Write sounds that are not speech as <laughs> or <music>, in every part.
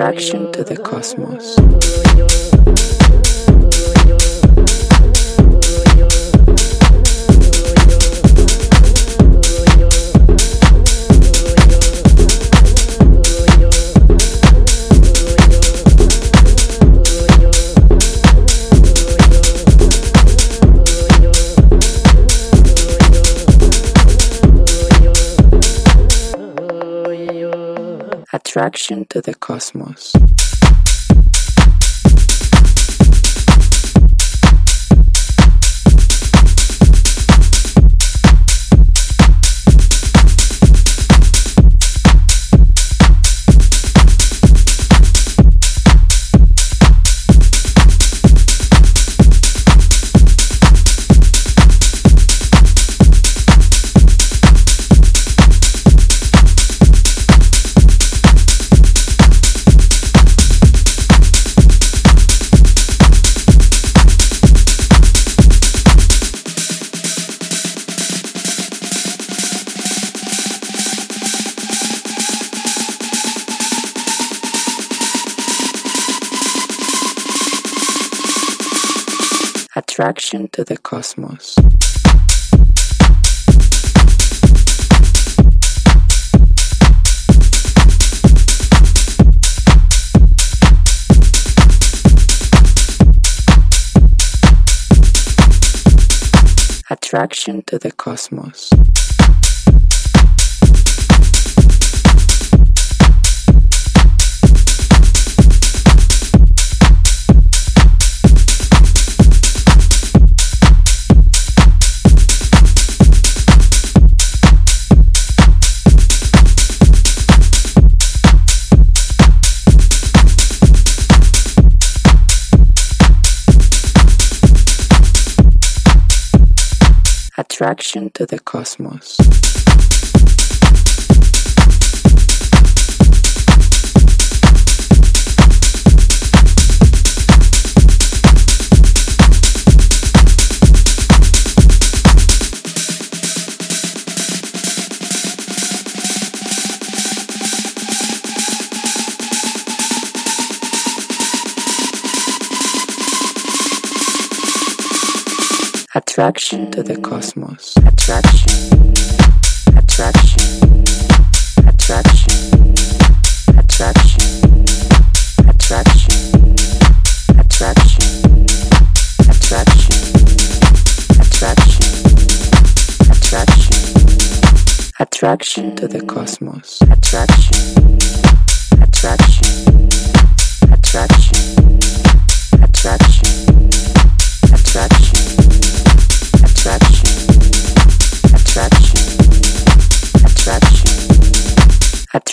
Attraction to the cosmos. Attraction to the cosmos. Attraction to the cosmos. Attraction to the cosmos. Attraction to the cosmos. Attraction to the cosmos. Attraction. Attraction. Attraction. Attraction. Attraction. Attraction. Attraction. Attraction. Attraction. Attraction to the cosmos. Attraction. Attraction. Attraction. Attraction. Attraction.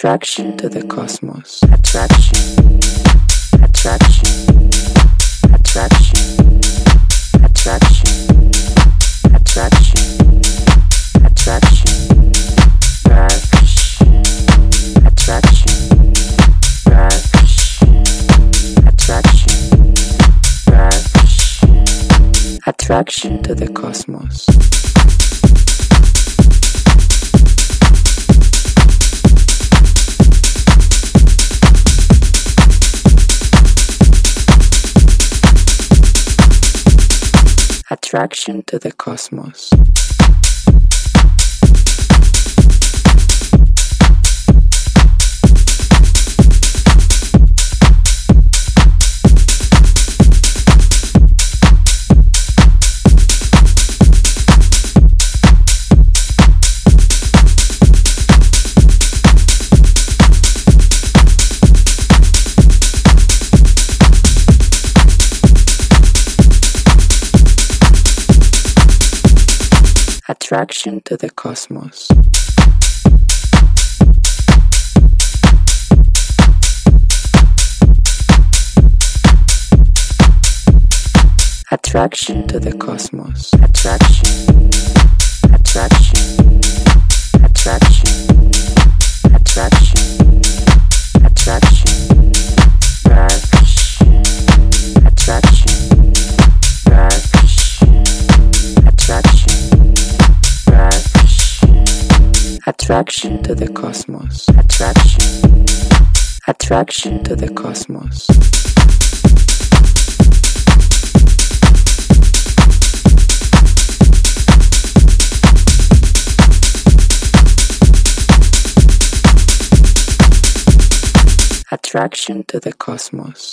Attraction to the cosmos. Attraction. Attraction. Attraction. Attraction. Attraction. Attraction. Attraction. Attraction. Attraction. Attraction to the cosmos. Attraction to the cosmos. Attraction to the cosmos. Attraction to the cosmos. Attraction. Attraction. Attraction. Attraction. Attraction. To the cosmos. Attraction. Attraction to the cosmos. Attraction to the cosmos.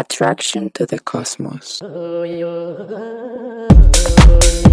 Attraction to the cosmos. <laughs>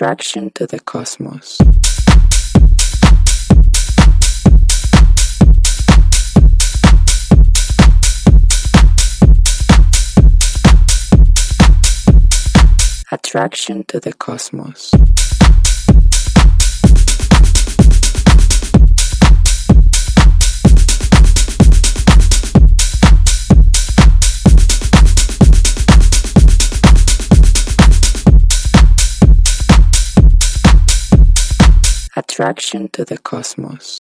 Attraction to the cosmos. Attraction to the cosmos. Attraction to the cosmos.